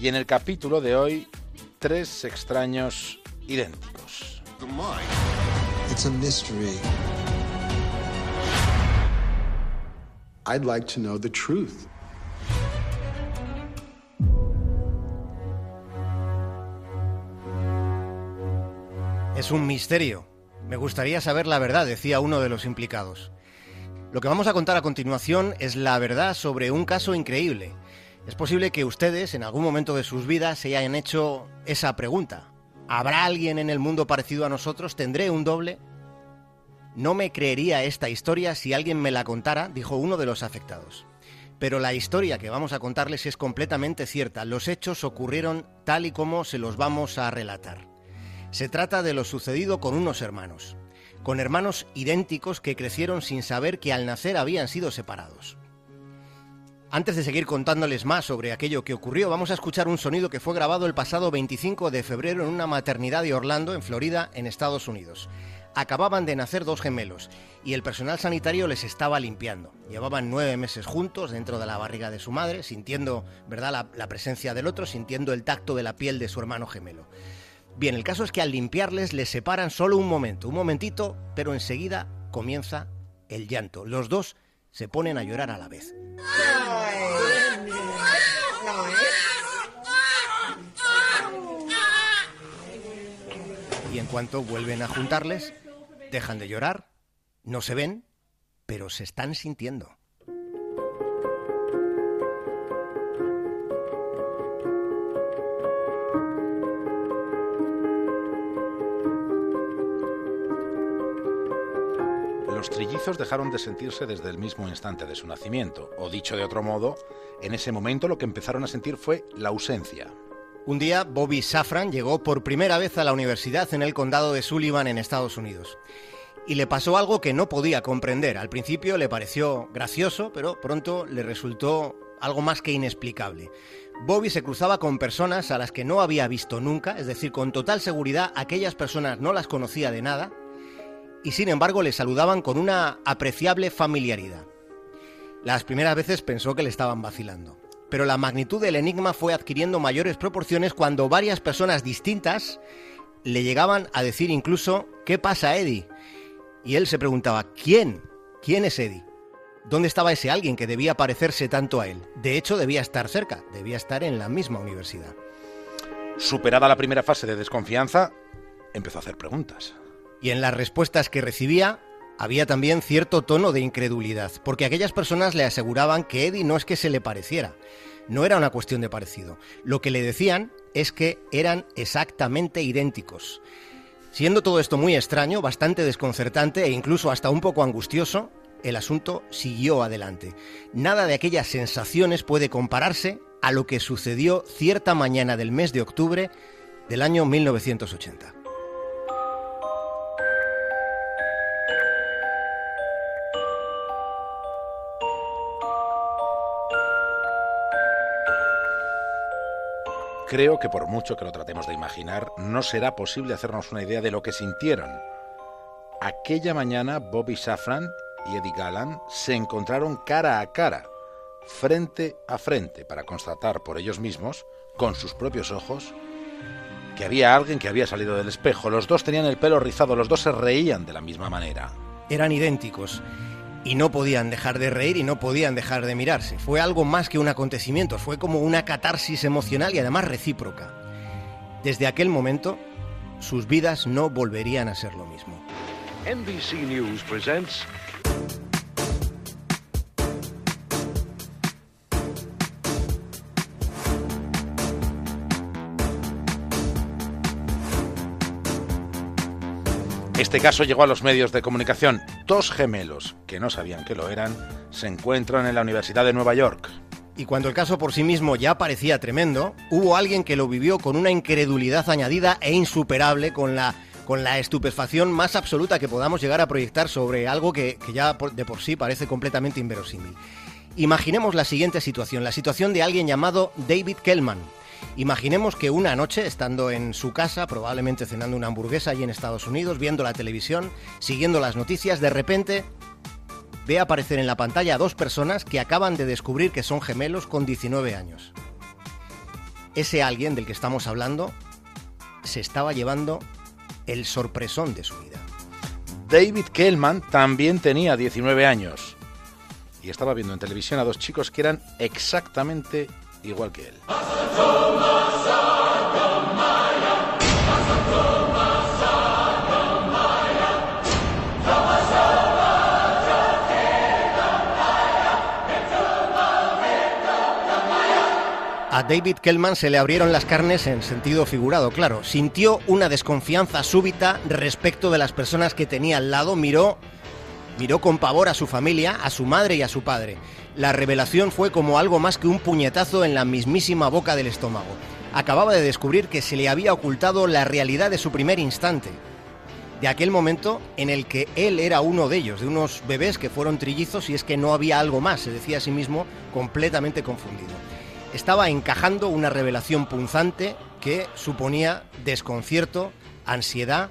y en el capítulo de hoy, tres extraños idénticos. It's a mystery. I'd like to know the truth. Es un misterio. Me gustaría saber la verdad, decía uno de los implicados. Lo que vamos a contar a continuación es la verdad sobre un caso increíble. Es posible que ustedes en algún momento de sus vidas se hayan hecho esa pregunta. ¿Habrá alguien en el mundo parecido a nosotros? ¿Tendré un doble? No me creería esta historia si alguien me la contara, dijo uno de los afectados. Pero la historia que vamos a contarles es completamente cierta. Los hechos ocurrieron tal y como se los vamos a relatar. Se trata de lo sucedido con unos hermanos, con hermanos idénticos que crecieron sin saber que al nacer habían sido separados. Antes de seguir contándoles más sobre aquello que ocurrió, vamos a escuchar un sonido que fue grabado el pasado 25 de febrero en una maternidad de Orlando, en Florida, en Estados Unidos. Acababan de nacer dos gemelos y el personal sanitario les estaba limpiando. Llevaban nueve meses juntos dentro de la barriga de su madre, sintiendo ¿verdad? La, la presencia del otro, sintiendo el tacto de la piel de su hermano gemelo. Bien, el caso es que al limpiarles les separan solo un momento, un momentito, pero enseguida comienza el llanto. Los dos se ponen a llorar a la vez. Y en cuanto vuelven a juntarles, dejan de llorar, no se ven, pero se están sintiendo. Los trillizos dejaron de sentirse desde el mismo instante de su nacimiento, o dicho de otro modo, en ese momento lo que empezaron a sentir fue la ausencia. Un día, Bobby Safran llegó por primera vez a la universidad en el condado de Sullivan, en Estados Unidos. Y le pasó algo que no podía comprender. Al principio le pareció gracioso, pero pronto le resultó algo más que inexplicable. Bobby se cruzaba con personas a las que no había visto nunca, es decir, con total seguridad aquellas personas no las conocía de nada, y sin embargo le saludaban con una apreciable familiaridad. Las primeras veces pensó que le estaban vacilando, pero la magnitud del enigma fue adquiriendo mayores proporciones cuando varias personas distintas le llegaban a decir incluso ¿qué pasa Eddie? Y él se preguntaba ¿quién? ¿quién es Eddie? ¿Dónde estaba ese alguien que debía parecerse tanto a él? De hecho, debía estar cerca, debía estar en la misma universidad. Superada la primera fase de desconfianza, empezó a hacer preguntas y en las respuestas que recibía había también cierto tono de incredulidad, porque aquellas personas le aseguraban que Eddie no es que se le pareciera, no era una cuestión de parecido. Lo que le decían es que eran exactamente idénticos. Siendo todo esto muy extraño, bastante desconcertante e incluso hasta un poco angustioso, el asunto siguió adelante. Nada de aquellas sensaciones puede compararse a lo que sucedió cierta mañana del mes de octubre del año 1980. Creo que por mucho que lo tratemos de imaginar, no será posible hacernos una idea de lo que sintieron. Aquella mañana Bobby Safran y Eddie Gallan se encontraron cara a cara, frente a frente, para constatar por ellos mismos, con sus propios ojos, que había alguien que había salido del espejo. Los dos tenían el pelo rizado, los dos se reían de la misma manera. Eran idénticos y no podían dejar de reír y no podían dejar de mirarse. Fue algo más que un acontecimiento, fue como una catarsis emocional y además recíproca. Desde aquel momento, sus vidas no volverían a ser lo mismo. NBC News presents Este caso llegó a los medios de comunicación. Dos gemelos, que no sabían que lo eran, se encuentran en la Universidad de Nueva York. Y cuando el caso por sí mismo ya parecía tremendo, hubo alguien que lo vivió con una incredulidad añadida e insuperable, con la, con la estupefacción más absoluta que podamos llegar a proyectar sobre algo que, que ya de por sí parece completamente inverosímil. Imaginemos la siguiente situación, la situación de alguien llamado David Kellman. Imaginemos que una noche, estando en su casa, probablemente cenando una hamburguesa allí en Estados Unidos, viendo la televisión, siguiendo las noticias, de repente ve aparecer en la pantalla a dos personas que acaban de descubrir que son gemelos con 19 años. Ese alguien del que estamos hablando se estaba llevando el sorpresón de su vida. David Kellman también tenía 19 años y estaba viendo en televisión a dos chicos que eran exactamente igual que él. A David Kellman se le abrieron las carnes en sentido figurado, claro. Sintió una desconfianza súbita respecto de las personas que tenía al lado, miró miró con pavor a su familia, a su madre y a su padre. La revelación fue como algo más que un puñetazo en la mismísima boca del estómago. Acababa de descubrir que se le había ocultado la realidad de su primer instante, de aquel momento en el que él era uno de ellos, de unos bebés que fueron trillizos y es que no había algo más, se decía a sí mismo completamente confundido estaba encajando una revelación punzante que suponía desconcierto, ansiedad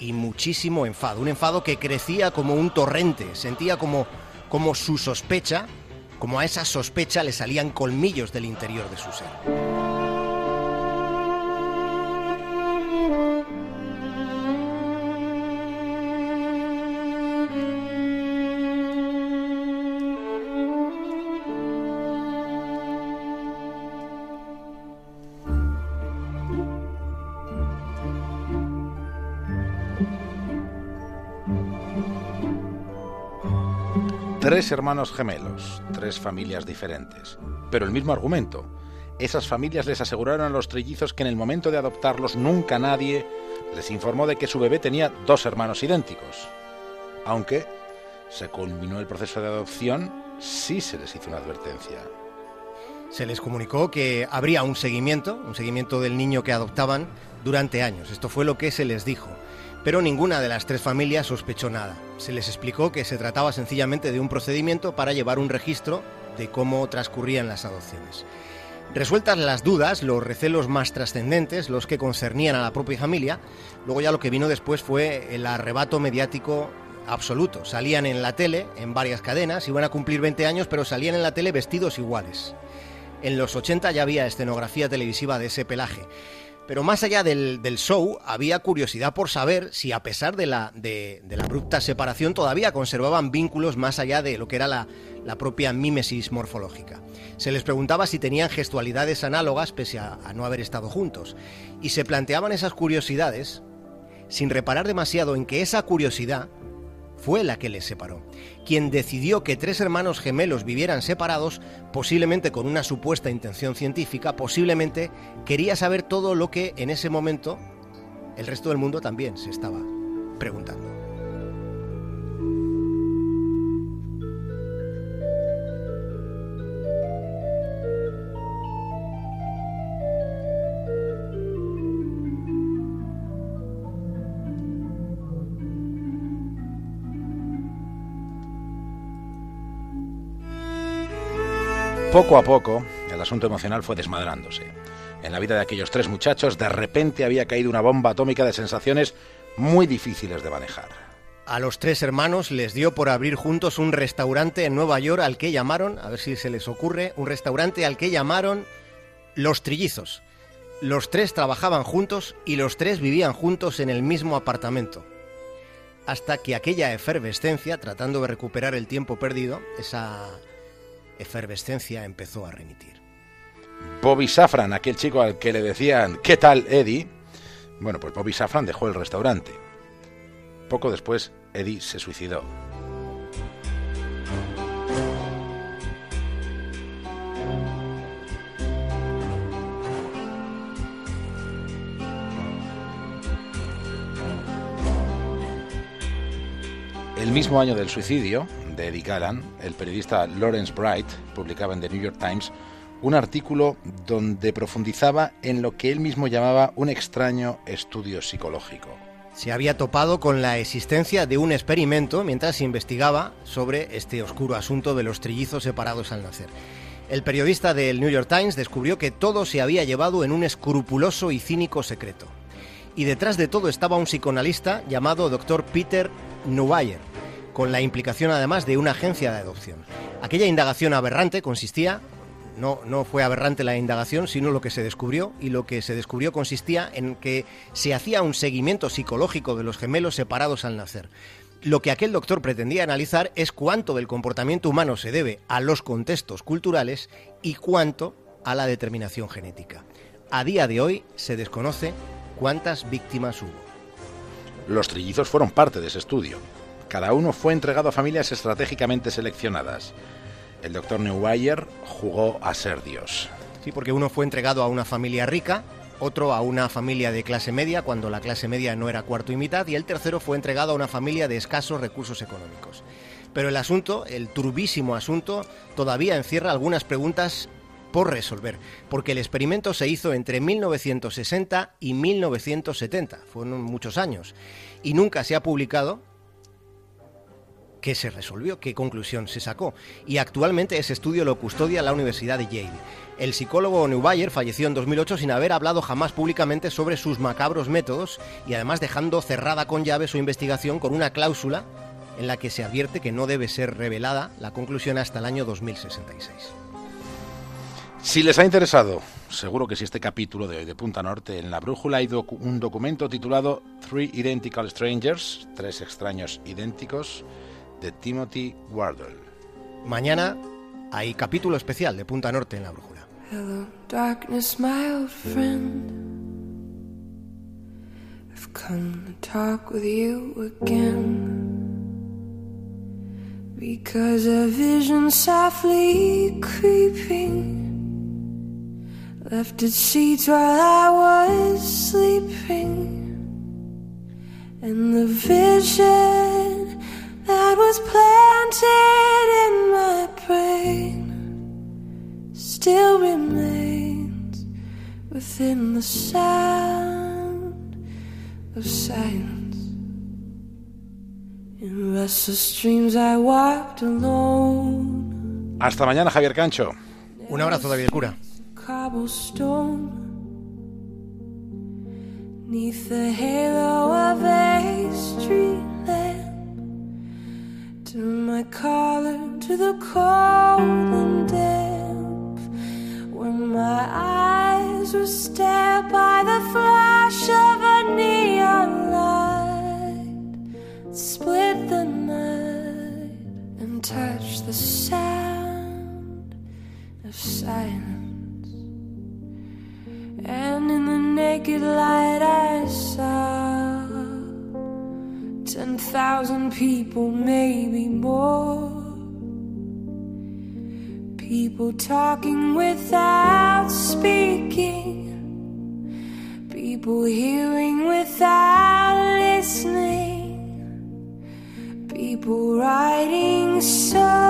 y muchísimo enfado. Un enfado que crecía como un torrente, sentía como, como su sospecha, como a esa sospecha le salían colmillos del interior de su ser. Tres hermanos gemelos, tres familias diferentes, pero el mismo argumento. Esas familias les aseguraron a los trillizos que en el momento de adoptarlos nunca nadie les informó de que su bebé tenía dos hermanos idénticos. Aunque se culminó el proceso de adopción, sí se les hizo una advertencia. Se les comunicó que habría un seguimiento, un seguimiento del niño que adoptaban durante años. Esto fue lo que se les dijo pero ninguna de las tres familias sospechó nada. Se les explicó que se trataba sencillamente de un procedimiento para llevar un registro de cómo transcurrían las adopciones. Resueltas las dudas, los recelos más trascendentes, los que concernían a la propia familia, luego ya lo que vino después fue el arrebato mediático absoluto. Salían en la tele, en varias cadenas, iban a cumplir 20 años, pero salían en la tele vestidos iguales. En los 80 ya había escenografía televisiva de ese pelaje. Pero más allá del, show, había curiosidad por saber si a pesar de la, de, la abrupta separación todavía conservaban vínculos más allá de lo que era la, la propia mímesis morfológica. Se les preguntaba si tenían gestualidades análogas pese a, a no haber estado juntos. Y se planteaban esas curiosidades sin reparar demasiado en que esa curiosidad fue la que les separó. Quien decidió que tres hermanos gemelos vivieran separados, posiblemente con una supuesta intención científica, posiblemente quería saber todo lo que en ese momento el resto del mundo también se estaba preguntando. Poco a poco, el asunto emocional fue desmadrándose. En la vida de aquellos tres muchachos, de repente había caído una bomba atómica de sensaciones muy difíciles de manejar. A los tres hermanos les dio por abrir juntos un restaurante en Nueva York al que llamaron, a ver si se les ocurre, un restaurante al que llamaron Los Trillizos. Los tres trabajaban juntos y los tres vivían juntos en el mismo apartamento. Hasta que aquella efervescencia, tratando de recuperar el tiempo perdido, esa efervescencia empezó a remitir. Bobby Safran, aquel chico al que le decían ¿qué tal Eddie? Bueno, pues Bobby Safran dejó el restaurante. Poco después, Eddie se suicidó. El mismo año del suicidio, Eddie el periodista Lawrence Bright publicaba en The New York Times un artículo donde profundizaba en lo que él mismo llamaba un extraño estudio psicológico. Se había topado con la existencia de un experimento mientras investigaba sobre este oscuro asunto de los trillizos separados al nacer. El periodista del New York Times descubrió que todo se había llevado en un escrupuloso y cínico secreto. Y detrás de todo estaba un psicoanalista llamado Dr. Peter Neubayer, con la implicación además de una agencia de adopción. Aquella indagación aberrante consistía no, no fue aberrante la indagación, sino lo que se descubrió, y lo que se descubrió consistía en que se hacía un seguimiento psicológico de los gemelos separados al nacer. Lo que aquel doctor pretendía analizar es cuánto del comportamiento humano se debe a los contextos culturales y cuánto a la determinación genética. A día de hoy se desconoce cuántas víctimas hubo. Los trillizos fueron parte de ese estudio. Cada uno fue entregado a familias estratégicamente seleccionadas el doctor Neubayer jugó a ser Dios. Sí, porque uno fue entregado a una familia rica, otro a una familia de clase media cuando la clase media no era cuarto y mitad, y el tercero fue entregado a una familia de escasos recursos económicos. Pero el asunto, el turbísimo asunto, todavía encierra algunas preguntas por resolver, porque el experimento se hizo entre 1960 y 1970, fueron muchos años, y nunca se ha publicado qué se resolvió, qué conclusión se sacó. Y actualmente ese estudio lo custodia la Universidad de Yale. El psicólogo Neubayer falleció en 2008 sin haber hablado jamás públicamente sobre sus macabros métodos y además dejando cerrada con llave su investigación con una cláusula en la que se advierte que no debe ser revelada la conclusión hasta el año 2066. Si les ha interesado, seguro que si este capítulo de hoy de Punta Norte, en la brújula hay un documento titulado Three Identical Strangers, tres extraños idénticos, de Timothy Wardle. Mañana hay capítulo especial de Punta Norte en la brújula. Hello, darkness, my old friend. I've come to talk with you again. Because a vision softly creeping left its seats while I was sleeping. And the vision that was planted in my brain still remains within the sound of silence. In restless dreams I walked alone. Hasta mañana, Javier Cancho. Un abrazo, David Cura. Cobblestone. Neath the halo of a street Turn my collar to the cold and damp. When my eyes were stabbed by the flash of a neon light Split the night and touch the sound of silence. And in the naked light I Ten thousand people, maybe more. People talking without speaking. People hearing without listening. People writing songs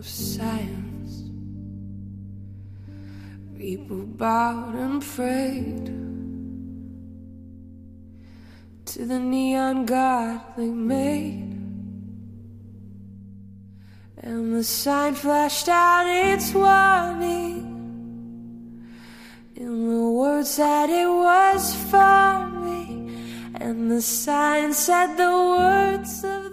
of science. People bowed and prayed to the neon god they made. And the sign flashed out its warning in the words that it was for me And the sign said the words of